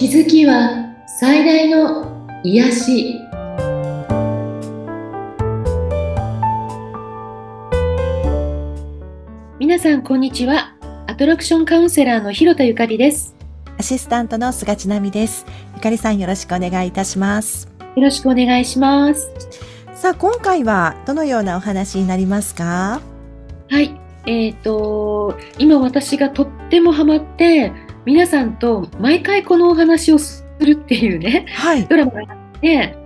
気づきは最大の癒し。皆さんこんにちは。アトラクションカウンセラーの広田ゆかりです。アシスタントの菅千奈美です。ゆかりさんよろしくお願いいたします。よろしくお願いします。さあ今回はどのようなお話になりますか？はい。えっ、ー、と今私がとってもハマって皆さんと毎回このお話をするっていうね、はい、ドラマがあって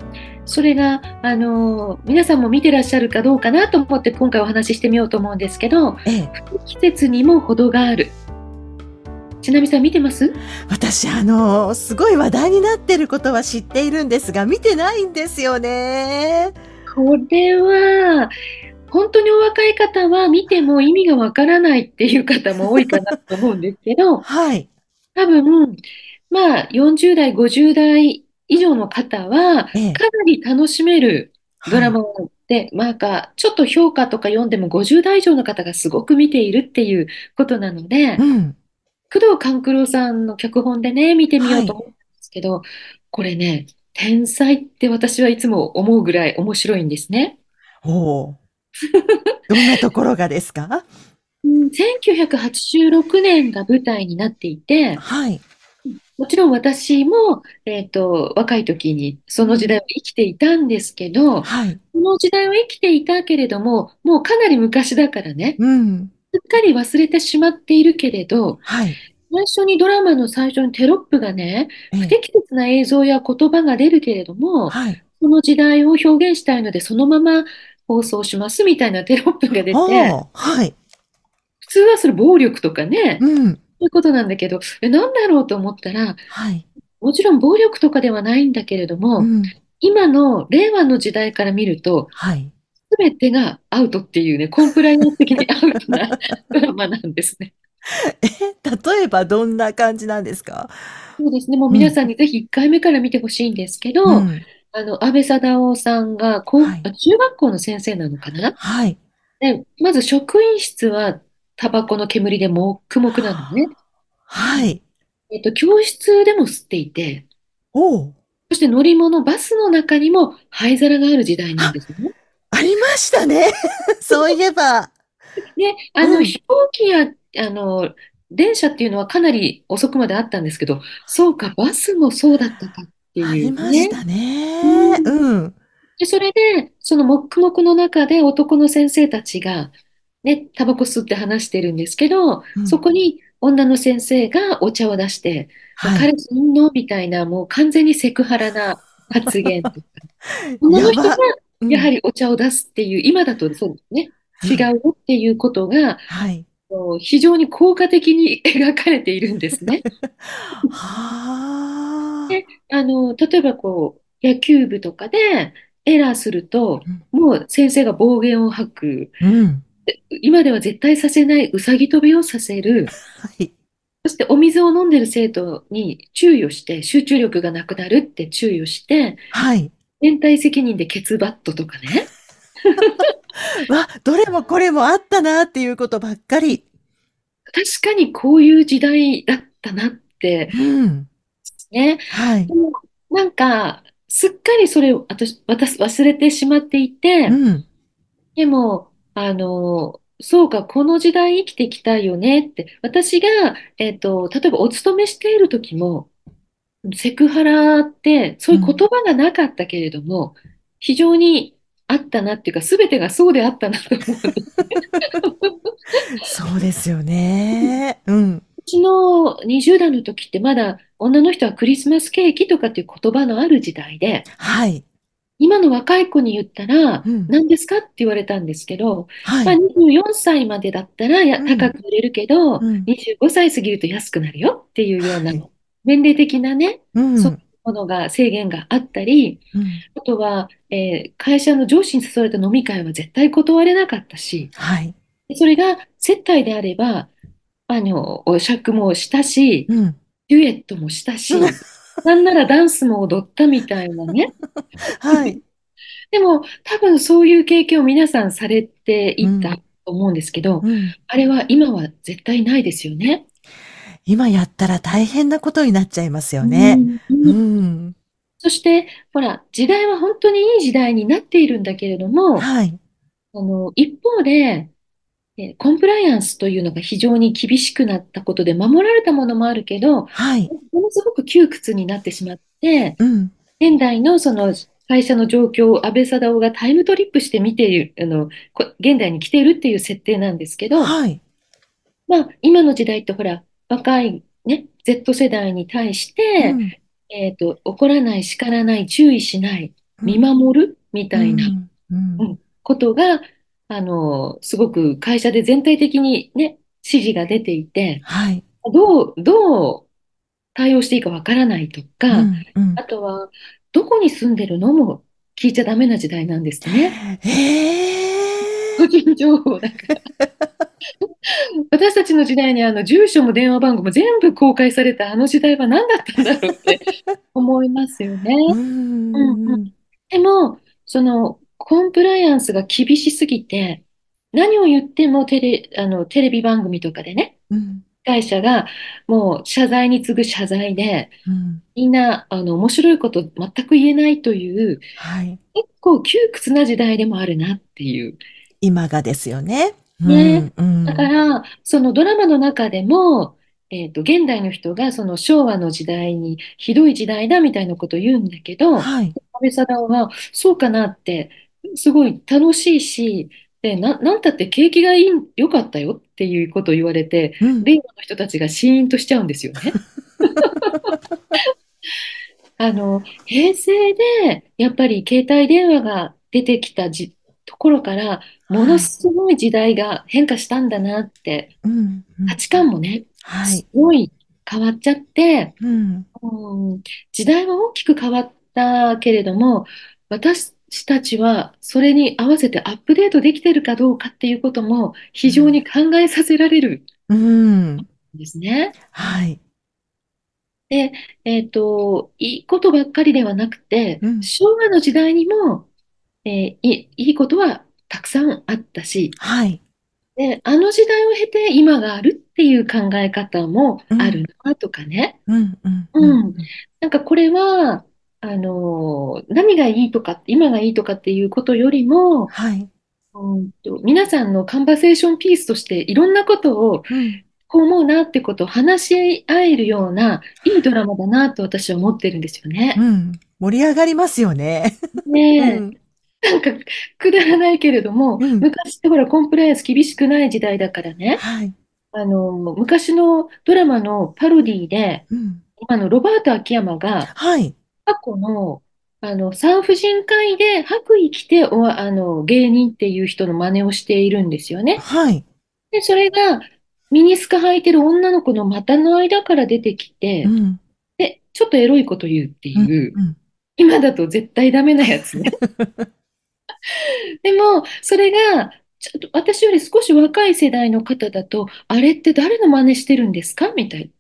それが、あの皆さんも見てらっしゃるかどうかなと思って今回お話ししてみようと思うんですけど、ええ、季節にも程がある。ちなみさん見てます？私あのすごい話題になってることは知っているんですが見てないんですよね。これは本当にお若い方は見ても意味がわからないっていう方も多いかなと思うんですけど、はい、多分、まあ、40代、50代以上の方は、かなり楽しめるドラマで、はい、まあか、ちょっと評価とか読んでも50代以上の方がすごく見ているっていうことなので、うん、工藤官九郎さんの脚本でね、見てみようと思うんですけど、はい、これね、天才って私はいつも思うぐらい面白いんですね。おどんなところがですか？1986年が舞台になっていて、はい。もちろん私も、えっ、ー、と、若い時にその時代を生きていたんですけど、はい。その時代を生きていたけれども、もうかなり昔だからね、うん。すっかり忘れてしまっているけれど、はい。最初にドラマの最初にテロップがね、不適切な映像や言葉が出るけれども、はい、その時代を表現したいので、そのまま放送しますみたいなテロップが出て、はい。通はそれ暴力とかね、うん、そういうことなんだけど、え、なんだろうと思ったら、はい、もちろん暴力とかではないんだけれども、うん、今の令和の時代から見ると、はい、全てがアウトっていうね、コンプライアンス的にアウトな ドラマなんですね。え、例えばどんな感じなんですか？そうですね、もう皆さんにぜひ1回目から見てほしいんですけど、うん、あの、安倍貞夫さんが、はい、中学校の先生なのかな？はい。で、まず職員室はタバコの煙でもくもくなのね。はい。えっと、教室でも吸っていて、おそして乗り物、バスの中にも灰皿がある時代なんですね。ありましたね。そういえば。ね、あの、うん、飛行機や、あの、電車っていうのはかなり遅くまであったんですけど、そうか、バスもそうだったかっていう、ね。ありましたね。うん。うん、で、それで、その黙々の中で男の先生たちが、ね、タバコ吸って話してるんですけど、うん、そこに女の先生がお茶を出して、はい、彼氏のみたいな、もう完全にセクハラな発言とか。女の人がやはりお茶を出すっていう、今だとそうね、違うよっていうことが、はい、非常に効果的に描かれているんですね。はであの例えばこう野球部とかでエラーすると、うん、もう先生が暴言を吐く、うん、今では絶対させないうさぎ跳びをさせる。はい。そしてお水を飲んでる生徒に注意をして、集中力がなくなるって注意をして、はい。連帯責任でケツバットとかね。わ、どれもこれもあったなっていうことばっかり。確かにこういう時代だったなって。うん。ね。はい。でもなんか、すっかりそれを私、私忘れてしまっていて、うん、でも、あの、そうか、この時代生きてきたよねって。私が、えっと、例えばお勤めしている時も、セクハラって、そういう言葉がなかったけれども、うん、非常にあったなっていうか、すべてがそうであったなと思う。そうですよね。うん。うちの20代の時ってまだ女の人はクリスマスケーキとかっていう言葉のある時代で、はい。今の若い子に言ったら、うん、何ですかって言われたんですけど、はい、まあ、24歳までだったらや高く売れるけど、うん、25歳過ぎると安くなるよっていうような、年齢的なね、うん、そういうものが制限があったり、あとは、えー、会社の上司に誘われた飲み会は絶対断れなかったし、はい、それが接待であれば、あの、お酌もしたし、デュエットもしたし、なんならダンスも踊ったみたいなね。はい。でも、多分そういう経験を皆さんされていたと思うんですけど、うんうん、あれは今は絶対ないですよね。今やったら大変なことになっちゃいますようね。んううんん。そして、ほら、時代は本当にいい時代になっているんだけれども、はい。あの、一方で、えーコンプライアンスというのが非常に厳しくなったことで守られたものもあるけど、はい。ものすごく窮屈になってしまって、うん。現代のその会社の状況を安倍貞夫がタイムトリップして見ている、あの、こ現代に来ているっていう設定なんですけど、はい。まあ、今の時代ってほら、若いね、Z 世代に対して、うん。えっと、怒らない、叱らない、注意しない、見うん。守るみうたいな。うん、ことが、あの、すごく会社で全体的にね、指示が出ていて、はい。どう、どう対応していいかわからないとか、うん。うん。あとは、どこに住んでるのも聞いちゃダメな時代なんですね。個ええ人情報だから。私たちの時代にあの住所も電話番号も全部公開されたあの時代は何だったんだろうって思いますよね。ううんうんん。でも、そのコンプライアンスが厳しすぎて、何を言ってもテレ、あの、テレビ番組とかでね、うん。会社がもう謝罪に次ぐ謝罪で、うん。みんなあの面白いこと全く言えないという、はい。結構窮屈な時代でもあるなっていう。今がですよね。うね。ん。うだかん。ら、そのドラマの中でも、えっと、現代の人がその昭和の時代にひどい時代だみたいなことを言うんだけど、安はい。倍貞夫はそうかなって、すごい楽しいし、で、な、なんたって景気がいい、良かったよっていうことを言われて、うん。令和の人たちがシーンとしちゃうんですよね。あの、平成でやっぱり携帯電話が出てきたじ、ところから、ものはい。すごい時代が変化したんだなってうん。うん。価値観もね、すはい。ごい変わっちゃって、うん。うん、時代は大きく変わったけれども、私たちはそれに合わせてアップデートできてるかどうかっていうことも非常うん。に考えさせられるうん。んですね。はい。で、えっと、いいことばっかりではなくて、うん。昭和の時代にも、えーいい、いいことはたくさんあったし、はい。で、あの時代を経て今があるっていう考え方もうん。あるなとかね。うん。うん。うん。うん。なんかこれは、あの、何がいいとか、今がいいとかっていうことよりも、はい。うんと、皆さんのカンバセーションピースとしていろんなことをうん。こう思うなってことを話し合えるようないいドラマだなと私は思ってるんですよね。うん。盛り上がりますよね。うねん。え、なんかくだらないけれども、うん。昔ってほらコンプライアンス厳しくない時代だからね、はい。あの、昔のドラマのパロディで、うん。今のロバート秋山がはい。過去の、あの産婦人科医で白衣着てお、あの芸人っていう人の真似をしているんですよね。はい。で、それがミニスカ履いてる女の子の股の間から出てきて、うん。で、ちょっとエロいこと言うってうん。いう、うん。今だと絶対ダメなやつね。でも、それが、ちょっと私より少し若い世代の方だと、あれって誰の真似してるんですか？みたい。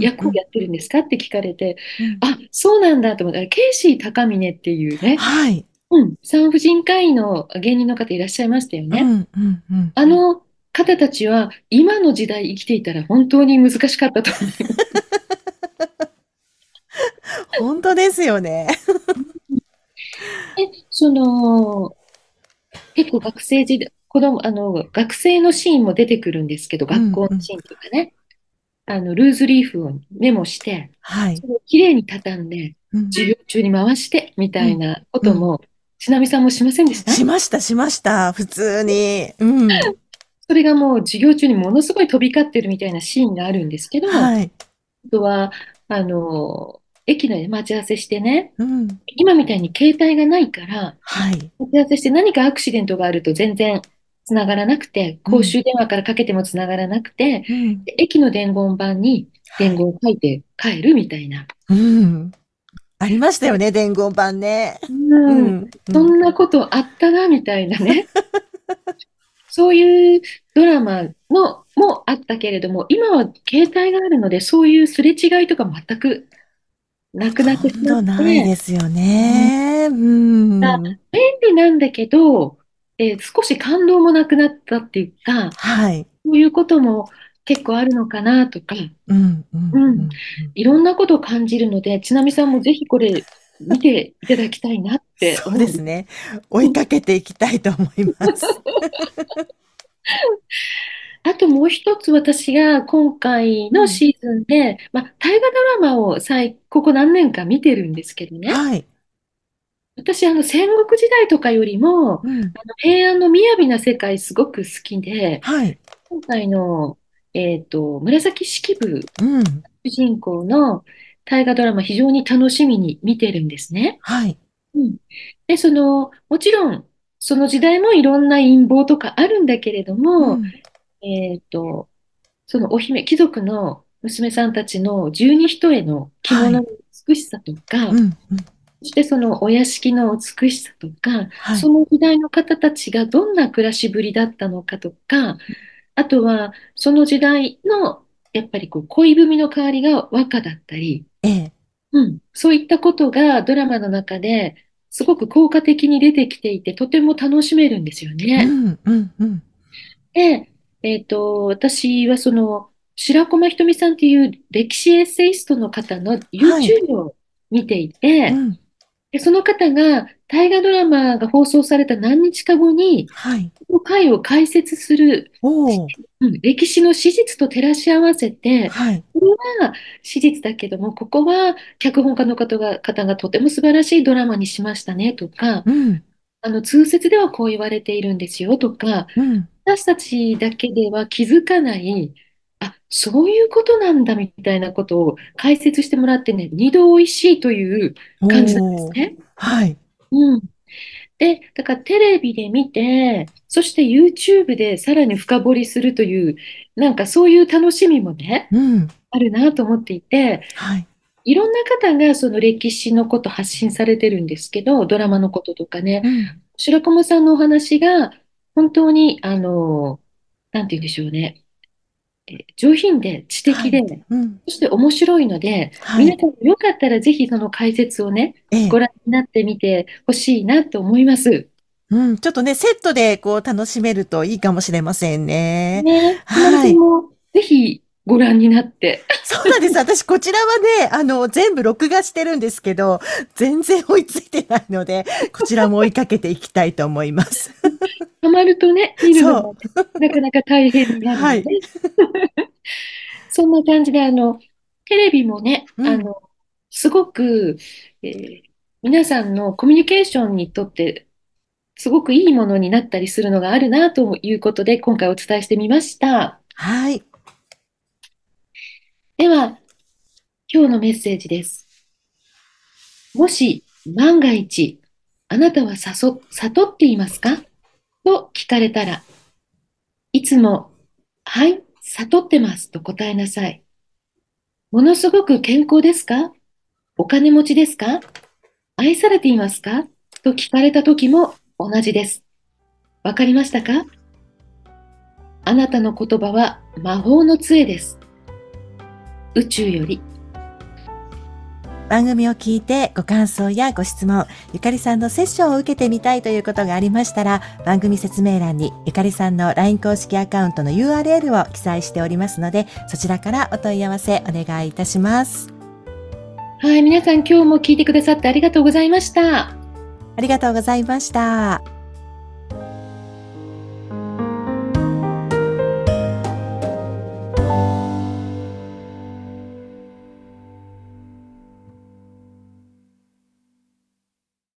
役をやってるんですか？って聞かれて、うん。あ、そうなんだと思ったら、ケイシー高峰っていうね、はい。うん、産婦人科医の芸人の方いらっしゃいましたよね。うん。うん。うん。あの方たちは今の時代生きていたら本当に難しかったと思います。ほんとですよね。で、その、結構学生時代、子供、あの、学生のシーンも出てくるんですけど、うん。うん。学校のシーンとかね、あの、ルーズリーフをメモして、はい。それをきれいに畳んで、うん。授業中に回して、みうん。たいなこうん。とも、ちなみさんもしませんでした？しました、しました。普通に。うん。それがもう授業中にものすごい飛び交ってるみたいなシーンがあるんですけど、あはい。とは、あの、駅で待ち合わせしてね、うん。今みたいに携帯がないから、はい。待ち合わせして何かアクシデントがあると全然つながらなくて、うん。公衆電話からかけてもつながらなくて、うん。で駅の伝言板に伝はい。言を書いて帰るみたいな。うん。ありましたよね、伝言板ね。ううん、ん。うん。そんなことあったな、みたいなね。そういうドラマのもあったけれども、今は携帯があるので、そういうすれ違いとか全くなくなってしまっほとんどないて、ですようんね。うだん。便利なんだけど、えー少し感動もなくなったっていうか、はい。そういうことも結構あるのかなとか、うん、うん、ううんん。いろんなことを感じるので、ちなみさんもぜひこれ見ていただきたいなって そうです。ね。追いかけていきたいと思います。あともう一つ私が今回うん。のシーズンで、まあ、大河ドラマを最、ここ何年か見てるんですけどね。はい。私、あの、戦国時代とかよりも、うん。あの平安の雅な世界すごく好きで、はい。今回の、えっと、紫式部うん。主人公の大河ドラマ非常に楽しみに見てるんですね。はい。うん。で、その、もちろん、その時代もいろんな陰謀とかあるんだけれども、うん。えっと、そのお姫、貴族の娘さんたちの十二人への着はい。物の美しさとか、うん。うん。そしてそのお屋敷の美しさとか、はい。その時代の方たちがどんな暮らしぶりだったのかとか、あとはその時代のやっぱりこう恋文の代わりが和歌だったり、ええ。うん、そういったことがドラマの中ですごく効果的に出てきていて、とても楽しめるんですよね。うん。うん。うん。で、えっと、私はその白駒ひとみさんっていう歴史エッセイストの方のはい。YouTube を見ていて、うん。で、その方が大河ドラマが放送された何日か後に、はい。この回を解説する。うん、歴史の史実と照らし合わせて、はい。これは史実だけども、ここは脚本家の方が、方がとても素晴らしいドラマにしましたねとか、うん。あの通説ではこう言われているんですよとか、うん。私たちだけでは気づかない、あ、そういうことなんだみたいなことを解説してもらってね、二度おいしいという感じなんです。ね。はい。うん。で、だからテレビで見て、そして YouTube でさらに深掘りするという、なんかそういう楽しみもね、うん。あるなと思っていて、はい。いろんな方がその歴史のこと発信されてるんですけど、ドラマのこととかね、うん。白駒さんのお話が本当に、あの、なんて言うんでしょうね、えー上品で知的で、はい。うん。そして面白いので、はい。皆さんもよかったらぜひその解説をね、ええ。ご覧になってみてほしいなと思います。うん。ちょっとね、セットでこう楽しめるといいかもしれませんね。ね、はい。もぜひご覧になって。そうなんです。私こちらはね、あの、全部録画してるんですけど、全然追いついてないので、こちらも追いかけていきたいと思います。ハマるとね、見るの。もねなかなか大変になるはい。ので、そんな感じで、あの、テレビもね、うん。あの、すごく、えー皆さんのコミュニケーションにとってすごくいいものになったりするのがあるなということで、今回お伝えしてみました。はい。では、今日のメッセージです。もし万が一、あなたはさそ悟っていますか？と聞かれたら、いつも、はい、悟ってますと答えなさい。ものすごく健康ですか？お金持ちですか？愛されていますか？と聞かれた時も同じです。わかりましたか？あなたの言葉は魔法の杖です。宇宙より。番組を聞いてご感想やご質問、ゆかりさんのセッションを受けてみたいということがありましたら、番組説明欄にゆかりさんの LINE 公式アカウントの URL を記載しておりますので、そちらからお問い合わせお願いいたします。はい、皆さん今日も聞いてくださってありがとうございました。ありがとうございました。